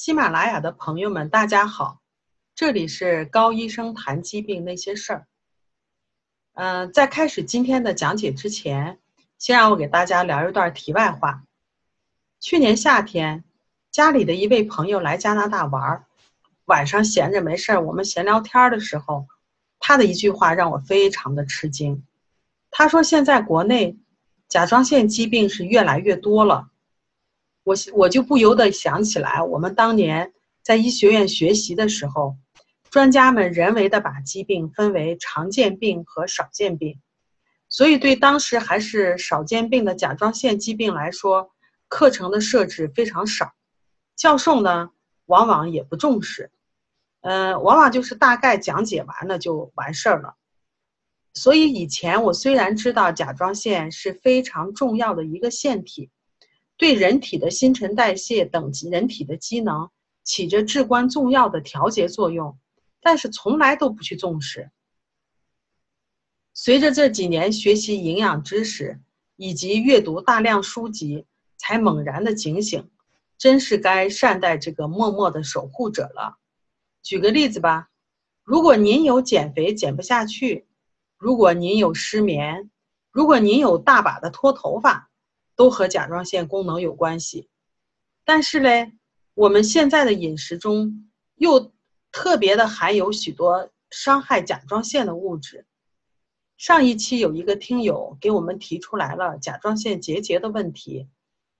喜马拉雅的朋友们，大家好，这里是高医生谈疾病那些事儿。嗯，在开始今天的讲解之前，先让我给大家聊一段题外话。去年夏天，家里的一位朋友来加拿大玩，晚上闲着没事儿，我们闲聊天的时候，他的一句话让我非常的吃惊。他说：“现在国内甲状腺疾病是越来越多了。”我我就不由得想起来，我们当年在医学院学习的时候，专家们人为的把疾病分为常见病和少见病，所以对当时还是少见病的甲状腺疾病来说，课程的设置非常少，教授呢往往也不重视，嗯，往往就是大概讲解完了就完事儿了。所以以前我虽然知道甲状腺是非常重要的一个腺体。对人体的新陈代谢等级、人体的机能起着至关重要的调节作用，但是从来都不去重视。随着这几年学习营养知识以及阅读大量书籍，才猛然的警醒，真是该善待这个默默的守护者了。举个例子吧，如果您有减肥减不下去，如果您有失眠，如果您有大把的脱头发。都和甲状腺功能有关系，但是嘞，我们现在的饮食中又特别的含有许多伤害甲状腺的物质。上一期有一个听友给我们提出来了甲状腺结节的问题，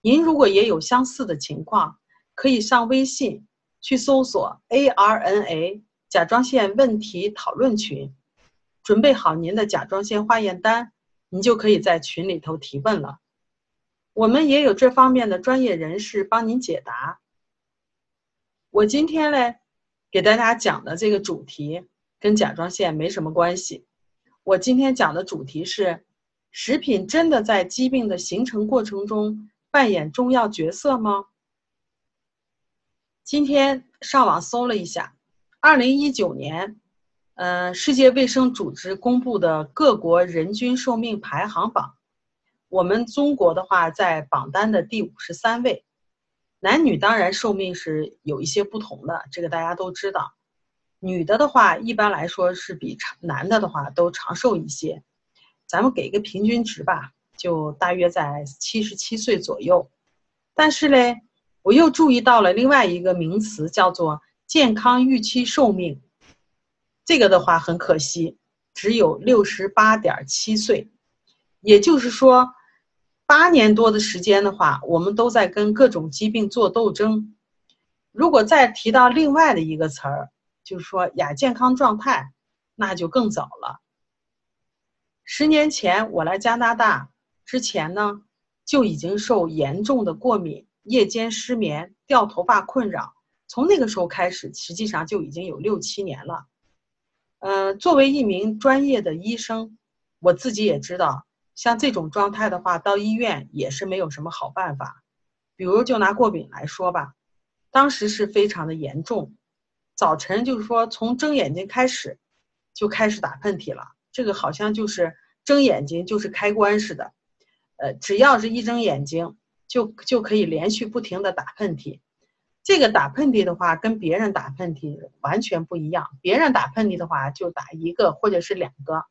您如果也有相似的情况，可以上微信去搜索 ARNA 甲状腺问题讨论群，准备好您的甲状腺化验单，您就可以在群里头提问了。我们也有这方面的专业人士帮您解答。我今天呢，给大家讲的这个主题跟甲状腺没什么关系。我今天讲的主题是：食品真的在疾病的形成过程中扮演重要角色吗？今天上网搜了一下，二零一九年，呃，世界卫生组织公布的各国人均寿命排行榜。我们中国的话，在榜单的第五十三位，男女当然寿命是有一些不同的，这个大家都知道。女的的话，一般来说是比长男的的话都长寿一些。咱们给一个平均值吧，就大约在七十七岁左右。但是嘞，我又注意到了另外一个名词，叫做健康预期寿命。这个的话很可惜，只有六十八点七岁，也就是说。八年多的时间的话，我们都在跟各种疾病做斗争。如果再提到另外的一个词儿，就是说亚健康状态，那就更早了。十年前我来加拿大之前呢，就已经受严重的过敏、夜间失眠、掉头发困扰。从那个时候开始，实际上就已经有六七年了。嗯，作为一名专业的医生，我自己也知道。像这种状态的话，到医院也是没有什么好办法。比如就拿过敏来说吧，当时是非常的严重，早晨就是说从睁眼睛开始就开始打喷嚏了，这个好像就是睁眼睛就是开关似的，呃，只要是一睁眼睛就就可以连续不停的打喷嚏。这个打喷嚏的话跟别人打喷嚏完全不一样，别人打喷嚏的话就打一个或者是两个，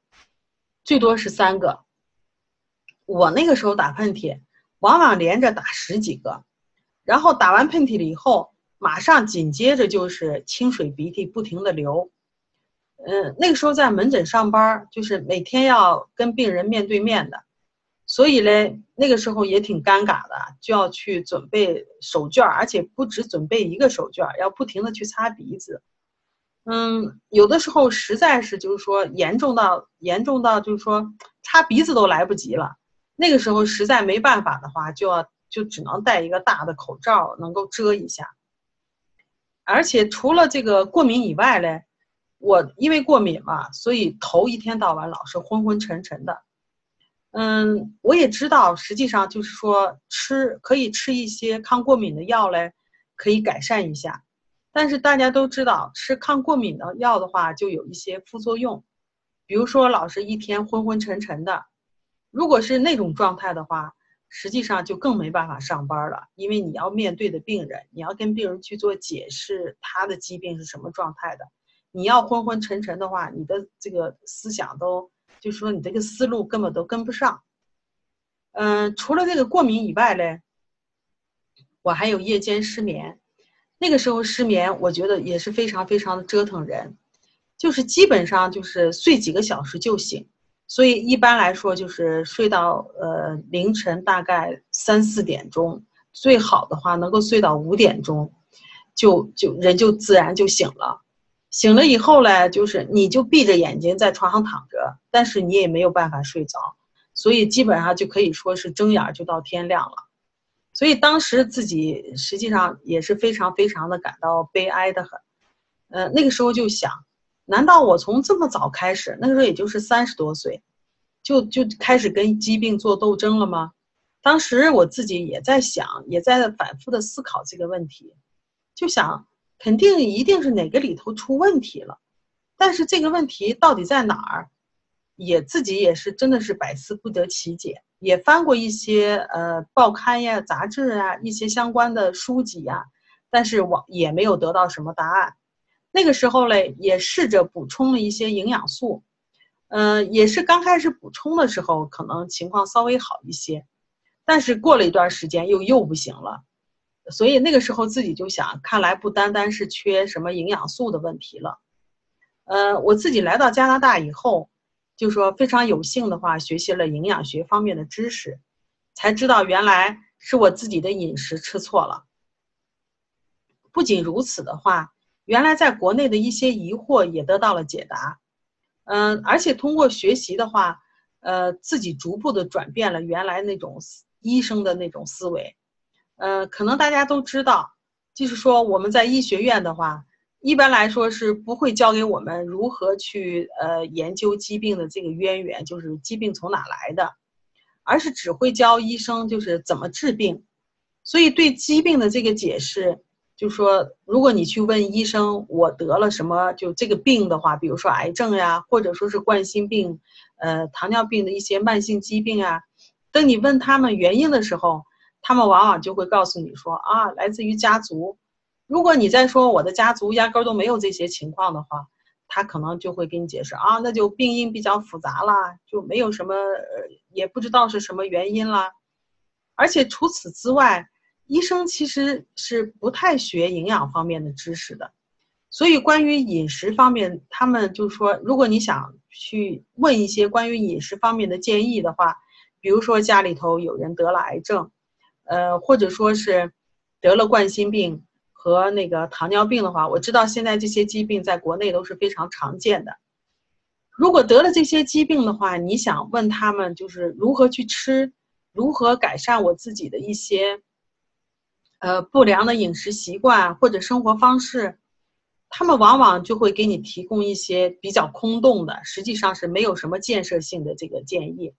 最多是三个。我那个时候打喷嚏，往往连着打十几个，然后打完喷嚏了以后，马上紧接着就是清水鼻涕不停的流。嗯，那个时候在门诊上班，就是每天要跟病人面对面的，所以嘞，那个时候也挺尴尬的，就要去准备手绢，而且不止准备一个手绢，要不停的去擦鼻子。嗯，有的时候实在是就是说严重到严重到就是说擦鼻子都来不及了。那个时候实在没办法的话，就要就只能戴一个大的口罩，能够遮一下。而且除了这个过敏以外嘞，我因为过敏嘛，所以头一天到晚老是昏昏沉沉的。嗯，我也知道，实际上就是说吃可以吃一些抗过敏的药嘞，可以改善一下。但是大家都知道，吃抗过敏的药的话，就有一些副作用，比如说老是一天昏昏沉沉的。如果是那种状态的话，实际上就更没办法上班了，因为你要面对的病人，你要跟病人去做解释他的疾病是什么状态的。你要昏昏沉沉的话，你的这个思想都，就是说你这个思路根本都跟不上。嗯，除了这个过敏以外嘞，我还有夜间失眠。那个时候失眠，我觉得也是非常非常的折腾人，就是基本上就是睡几个小时就醒，所以一般来说就是睡到呃凌晨大概三四点钟，最好的话能够睡到五点钟，就就人就自然就醒了。醒了以后呢，就是你就闭着眼睛在床上躺着，但是你也没有办法睡着，所以基本上就可以说是睁眼就到天亮了。所以当时自己实际上也是非常非常的感到悲哀的很，呃，那个时候就想，难道我从这么早开始，那个时候也就是三十多岁，就就开始跟疾病做斗争了吗？当时我自己也在想，也在反复的思考这个问题，就想肯定一定是哪个里头出问题了，但是这个问题到底在哪儿，也自己也是真的是百思不得其解。也翻过一些呃报刊呀、杂志啊，一些相关的书籍呀，但是我也没有得到什么答案。那个时候嘞，也试着补充了一些营养素，嗯，也是刚开始补充的时候，可能情况稍微好一些，但是过了一段时间又又不行了，所以那个时候自己就想，看来不单单是缺什么营养素的问题了。呃，我自己来到加拿大以后。就说非常有幸的话，学习了营养学方面的知识，才知道原来是我自己的饮食吃错了。不仅如此的话，原来在国内的一些疑惑也得到了解答。嗯，而且通过学习的话，呃，自己逐步的转变了原来那种医生的那种思维。呃，可能大家都知道，就是说我们在医学院的话。一般来说是不会教给我们如何去呃研究疾病的这个渊源，就是疾病从哪来的，而是只会教医生就是怎么治病。所以对疾病的这个解释，就说如果你去问医生我得了什么就这个病的话，比如说癌症呀，或者说是冠心病，呃糖尿病的一些慢性疾病啊，等你问他们原因的时候，他们往往就会告诉你说啊，来自于家族。如果你再说我的家族压根儿都没有这些情况的话，他可能就会给你解释啊，那就病因比较复杂了，就没有什么，呃也不知道是什么原因了。而且除此之外，医生其实是不太学营养方面的知识的，所以关于饮食方面，他们就是说，如果你想去问一些关于饮食方面的建议的话，比如说家里头有人得了癌症，呃，或者说是得了冠心病。和那个糖尿病的话，我知道现在这些疾病在国内都是非常常见的。如果得了这些疾病的话，你想问他们就是如何去吃，如何改善我自己的一些，呃不良的饮食习惯或者生活方式，他们往往就会给你提供一些比较空洞的，实际上是没有什么建设性的这个建议。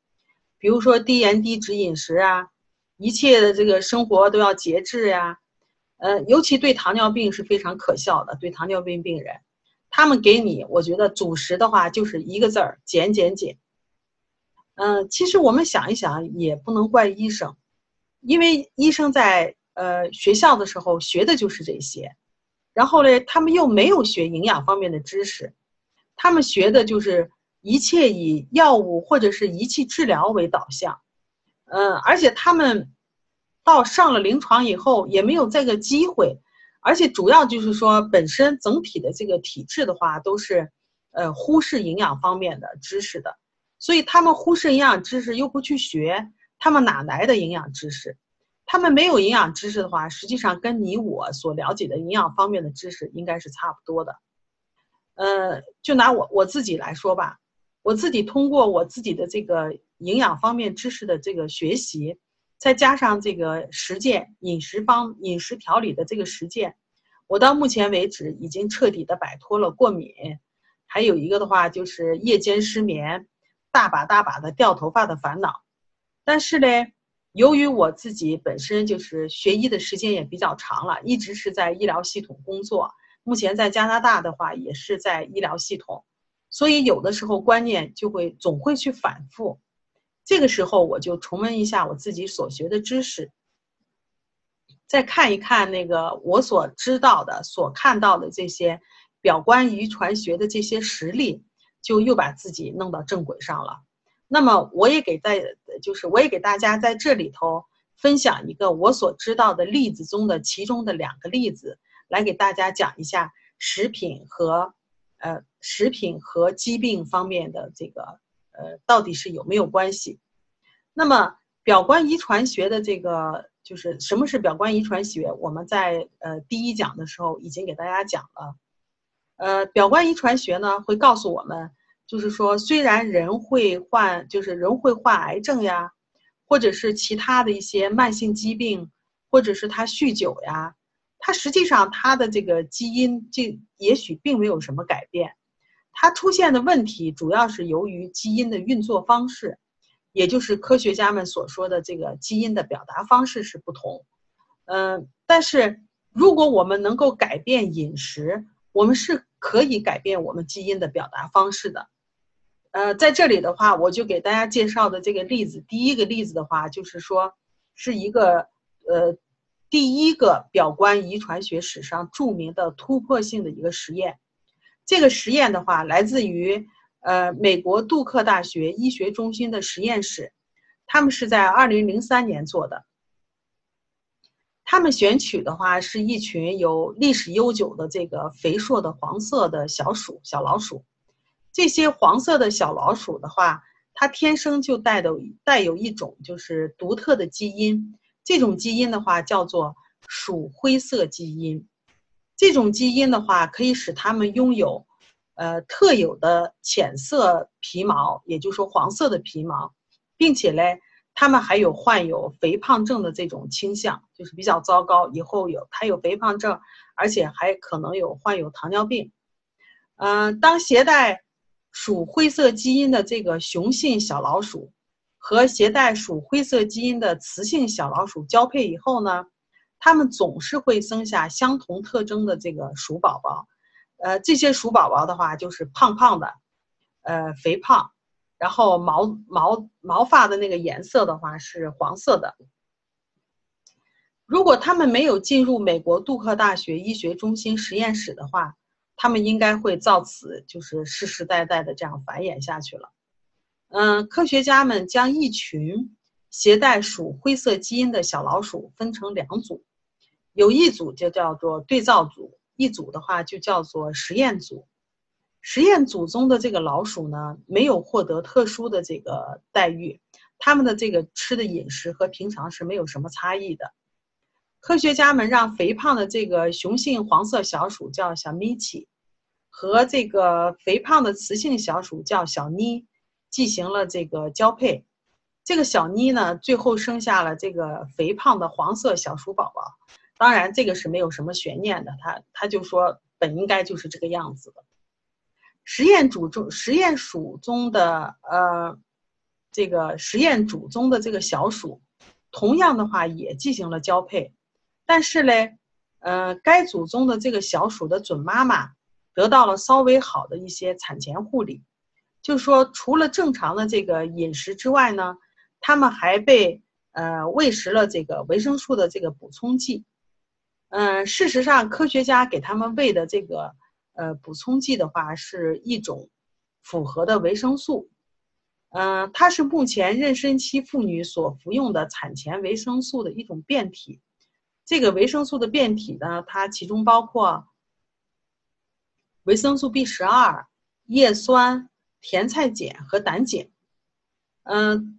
比如说低盐低脂饮食啊，一切的这个生活都要节制呀。呃，尤其对糖尿病是非常可笑的。对糖尿病病人，他们给你，我觉得主食的话就是一个字儿：减减减。嗯，其实我们想一想，也不能怪医生，因为医生在呃学校的时候学的就是这些，然后呢，他们又没有学营养方面的知识，他们学的就是一切以药物或者是仪器治疗为导向。嗯，而且他们。到上了临床以后也没有这个机会，而且主要就是说本身整体的这个体质的话都是，呃忽视营养方面的知识的，所以他们忽视营养知识又不去学，他们哪来的营养知识？他们没有营养知识的话，实际上跟你我所了解的营养方面的知识应该是差不多的。呃，就拿我我自己来说吧，我自己通过我自己的这个营养方面知识的这个学习。再加上这个实践饮食方饮食调理的这个实践，我到目前为止已经彻底的摆脱了过敏，还有一个的话就是夜间失眠，大把大把的掉头发的烦恼。但是呢，由于我自己本身就是学医的时间也比较长了，一直是在医疗系统工作，目前在加拿大的话也是在医疗系统，所以有的时候观念就会总会去反复。这个时候我就重温一下我自己所学的知识，再看一看那个我所知道的、所看到的这些表观遗传学的这些实例，就又把自己弄到正轨上了。那么我也给在，就是我也给大家在这里头分享一个我所知道的例子中的其中的两个例子，来给大家讲一下食品和，呃，食品和疾病方面的这个。呃，到底是有没有关系？那么表观遗传学的这个就是什么是表观遗传学？我们在呃第一讲的时候已经给大家讲了。呃，表观遗传学呢会告诉我们，就是说虽然人会患，就是人会患癌症呀，或者是其他的一些慢性疾病，或者是他酗酒呀，他实际上他的这个基因这也许并没有什么改变。它出现的问题主要是由于基因的运作方式，也就是科学家们所说的这个基因的表达方式是不同。嗯，但是如果我们能够改变饮食，我们是可以改变我们基因的表达方式的。呃，在这里的话，我就给大家介绍的这个例子，第一个例子的话，就是说是一个呃第一个表观遗传学史上著名的突破性的一个实验。这个实验的话，来自于呃美国杜克大学医学中心的实验室，他们是在二零零三年做的。他们选取的话是一群有历史悠久的这个肥硕的黄色的小鼠小老鼠，这些黄色的小老鼠的话，它天生就带的带有一种就是独特的基因，这种基因的话叫做鼠灰色基因。这种基因的话，可以使它们拥有，呃，特有的浅色皮毛，也就是说黄色的皮毛，并且嘞，他们还有患有肥胖症的这种倾向，就是比较糟糕。以后有他有肥胖症，而且还可能有患有糖尿病。嗯，当携带鼠灰色基因的这个雄性小老鼠和携带鼠灰色基因的雌性小老鼠交配以后呢？它们总是会生下相同特征的这个鼠宝宝，呃，这些鼠宝宝的话就是胖胖的，呃，肥胖，然后毛毛毛发的那个颜色的话是黄色的。如果他们没有进入美国杜克大学医学中心实验室的话，他们应该会照此就是世世代代的这样繁衍下去了。嗯，科学家们将一群携带鼠灰色基因的小老鼠分成两组。有一组就叫做对照组，一组的话就叫做实验组。实验组中的这个老鼠呢，没有获得特殊的这个待遇，它们的这个吃的饮食和平常是没有什么差异的。科学家们让肥胖的这个雄性黄色小鼠叫小咪奇，和这个肥胖的雌性小鼠叫小妮进行了这个交配。这个小妮呢，最后生下了这个肥胖的黄色小鼠宝宝。当然，这个是没有什么悬念的。他他就说，本应该就是这个样子的。实验组中，实验鼠中的呃，这个实验组中的这个小鼠，同样的话也进行了交配，但是嘞，呃，该组中的这个小鼠的准妈妈得到了稍微好的一些产前护理，就是说，除了正常的这个饮食之外呢，他们还被呃喂食了这个维生素的这个补充剂。嗯，事实上，科学家给他们喂的这个呃补充剂的话，是一种复合的维生素。嗯，它是目前妊娠期妇女所服用的产前维生素的一种变体。这个维生素的变体呢，它其中包括维生素 B 十二、叶酸、甜菜碱和胆碱。嗯。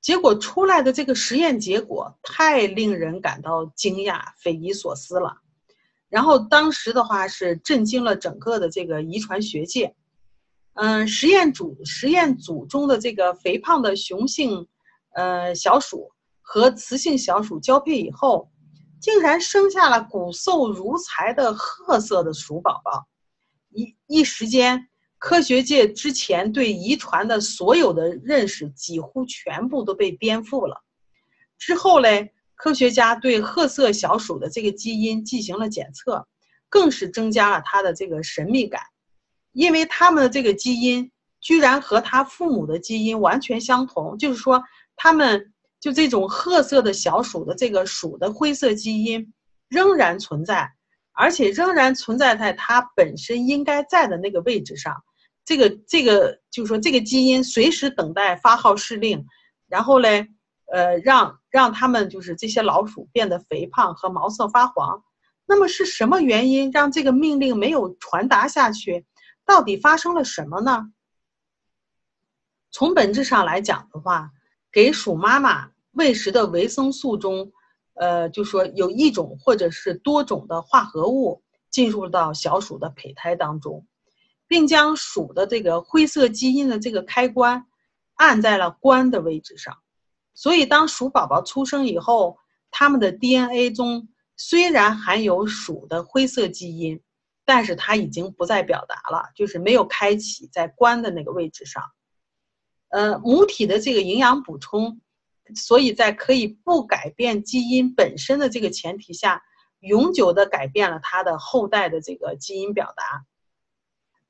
结果出来的这个实验结果太令人感到惊讶、匪夷所思了。然后当时的话是震惊了整个的这个遗传学界。嗯，实验组实验组中的这个肥胖的雄性，呃小鼠和雌性小鼠交配以后，竟然生下了骨瘦如柴的褐色的鼠宝宝。一一时间。科学界之前对遗传的所有的认识几乎全部都被颠覆了。之后嘞，科学家对褐色小鼠的这个基因进行了检测，更是增加了它的这个神秘感，因为它们的这个基因居然和他父母的基因完全相同，就是说他们就这种褐色的小鼠的这个鼠的灰色基因仍然存在，而且仍然存在在它本身应该在的那个位置上。这个这个就是说这个基因随时等待发号施令，然后嘞，呃，让让他们就是这些老鼠变得肥胖和毛色发黄。那么是什么原因让这个命令没有传达下去？到底发生了什么呢？从本质上来讲的话，给鼠妈妈喂食的维生素中，呃，就说有一种或者是多种的化合物进入到小鼠的胚胎当中，并将鼠的这个灰色基因的这个开关按在了关的位置上。所以，当鼠宝宝出生以后，它们的 DNA 中。虽然含有鼠的灰色基因，但是它已经不再表达了，就是没有开启在关的那个位置上。呃，母体的这个营养补充，所以在可以不改变基因本身的这个前提下，永久的改变了它的后代的这个基因表达。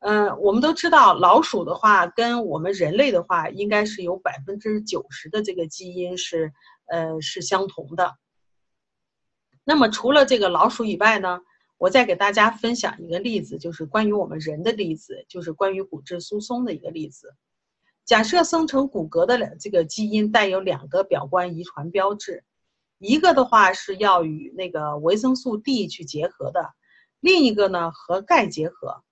嗯，我们都知道老鼠的话跟我们人类的话，应该是有百分之九十的这个基因是呃是相同的。那么除了这个老鼠以外呢，我再给大家分享一个例子，就是关于我们人的例子，就是关于骨质疏松的一个例子。假设生成骨骼的这个基因带有两个表观遗传标志，一个的话是要与那个维生素 D 去结合的，另一个呢和钙结合。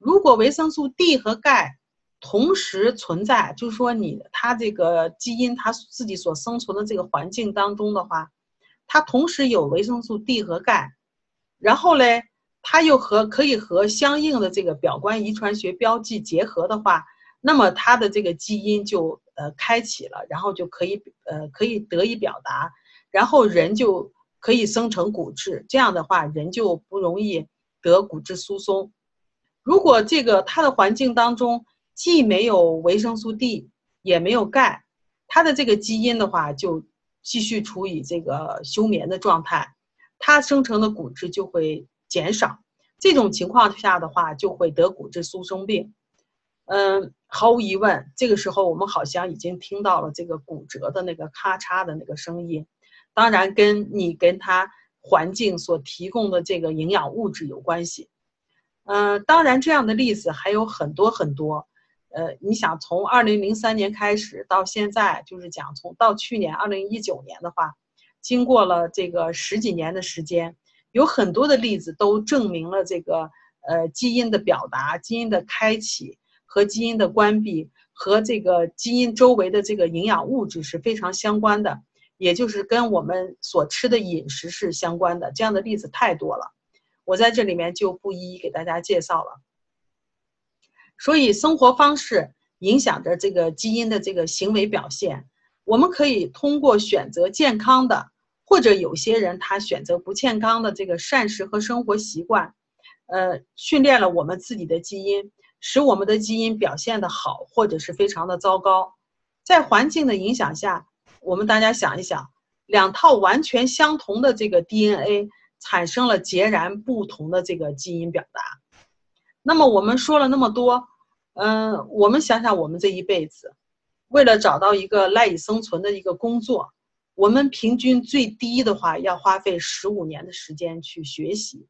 如果维生素 D 和钙同时存在，就是说你它这个基因它自己所生存的这个环境当中的话。它同时有维生素 D 和钙，然后嘞，它又和可以和相应的这个表观遗传学标记结合的话，那么它的这个基因就呃开启了，然后就可以呃可以得以表达，然后人就可以生成骨质，这样的话人就不容易得骨质疏松。如果这个它的环境当中既没有维生素 D 也没有钙，它的这个基因的话就。继续处于这个休眠的状态，它生成的骨质就会减少。这种情况下的话，就会得骨质疏松病。嗯，毫无疑问，这个时候我们好像已经听到了这个骨折的那个咔嚓的那个声音。当然，跟你跟它环境所提供的这个营养物质有关系。嗯，当然，这样的例子还有很多很多。呃，你想从二零零三年开始到现在，就是讲从到去年二零一九年的话，经过了这个十几年的时间，有很多的例子都证明了这个呃基因的表达、基因的开启和基因的关闭和这个基因周围的这个营养物质是非常相关的，也就是跟我们所吃的饮食是相关的。这样的例子太多了，我在这里面就不一一给大家介绍了。所以，生活方式影响着这个基因的这个行为表现。我们可以通过选择健康的，或者有些人他选择不健康的这个膳食和生活习惯，呃，训练了我们自己的基因，使我们的基因表现的好，或者是非常的糟糕。在环境的影响下，我们大家想一想，两套完全相同的这个 DNA 产生了截然不同的这个基因表达。那么我们说了那么多。嗯，我们想想，我们这一辈子，为了找到一个赖以生存的一个工作，我们平均最低的话要花费十五年的时间去学习。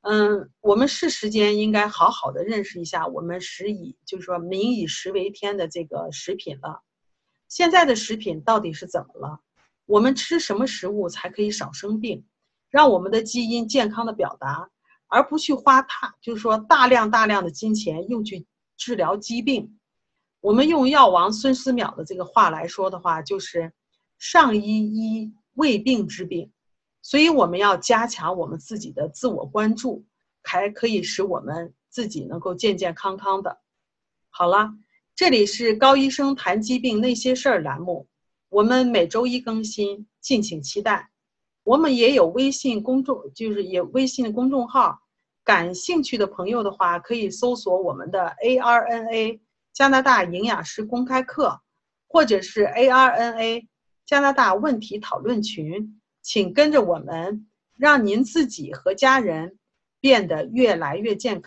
嗯，我们是时间应该好好的认识一下我们食以，就是说民以食为天的这个食品了。现在的食品到底是怎么了？我们吃什么食物才可以少生病，让我们的基因健康的表达，而不去花大，就是说大量大量的金钱用去。治疗疾病，我们用药王孙思邈的这个话来说的话，就是“上医医未病之病”，所以我们要加强我们自己的自我关注，才可以使我们自己能够健健康康的。好了，这里是高医生谈疾病那些事儿栏目，我们每周一更新，敬请期待。我们也有微信公众，就是也微信公众号。感兴趣的朋友的话，可以搜索我们的 ARNA 加拿大营养师公开课，或者是 ARNA 加拿大问题讨论群，请跟着我们，让您自己和家人变得越来越健康。